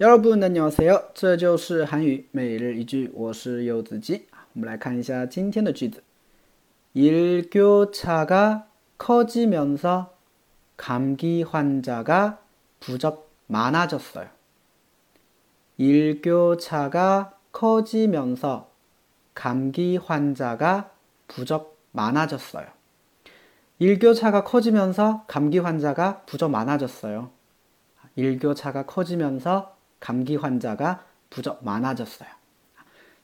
여러분 안녕하세요. 这就是韩语每日一句我是柚子鸡我们来看一下今天的句子 일교차가 커지면서 감기 환자가 부쩍 많아졌어요. 일교차가 커지면서 감기 환자가 부쩍 많아졌어요. 일교차가 커지면서 감기 환자가 부쩍 많아졌어요. 일교차가 커지면서 감기 환자가 부쩍 많아졌어요.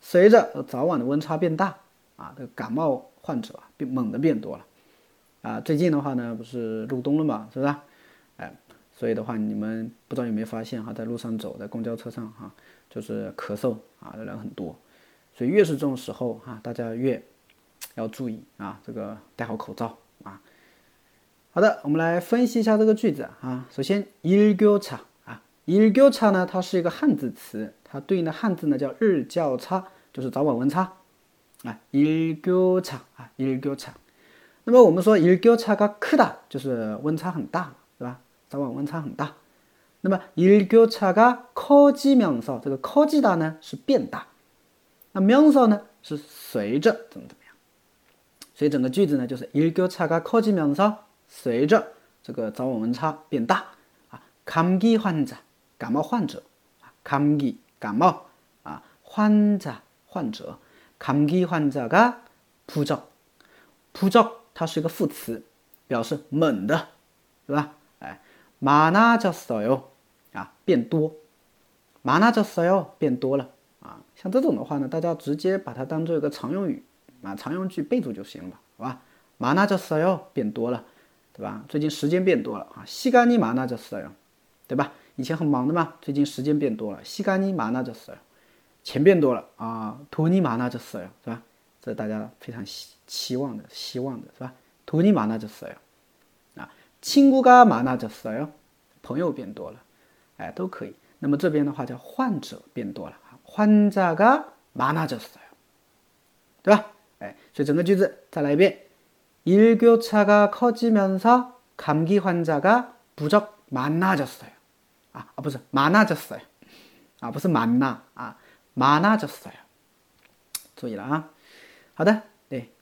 随着早晚的温差变大啊，这个感冒患者啊，变猛的变多了啊。最近的话呢，不是入冬了嘛，是不是？哎，所以的话，你们不知道有没有发现哈，在路上走，在公交车上哈，就是咳嗽啊的人很多。所以越是这种时候哈，大家越要注意啊，这个戴好口罩啊。好的，我们来分析一下这个句子啊。首先，일교차啊， 일교차呢，它是一个汉字词，它对应的汉字呢叫日较差，就是早晚温差啊。일교차啊，일교 차。 那么我们说일교차가크 다， 就是温差很大，对吧？早晚温差很大。那么일교차가커지면 서， 这个커지다呢是变大，那면서呢是随着怎么怎么样？所以整个句子呢就是일교차가커지면 서。 随着这个早晚温差变大啊，감기患者 感冒患者啊，감기感冒啊，患者患者，감기患者가부 적， 부적它是一个副词，表示猛的，对吧？哎，많아졌어요啊，变多，많아졌어요变多了啊，像这种的话呢，大家直接把它当做一个常用语啊，常用句备注就行了，好吧？많아졌어요变多了。对吧？最近时间变多了啊，시간이많아졌어 요， 对吧？ 以前很忙的嘛，最近时间变多了，시간이많아졌어 요， 钱变多了啊，돈이많아졌어 요， 是吧？这是大家非常希期望的，希望的是吧？돈이많아졌어 요， 啊，친구가많아졌어 요， 朋友变多了，哎，都可以。那么这边的话叫患者变多了，환자가많아졌어 요， 对吧？哎，所以整个句子再来一遍。 일교차가 커지면서 감기 환자가 부쩍 많아졌어요. 啊啊，不是马纳就是呀，啊，不是马纳啊，马纳就是呀，注意了啊，好的，对。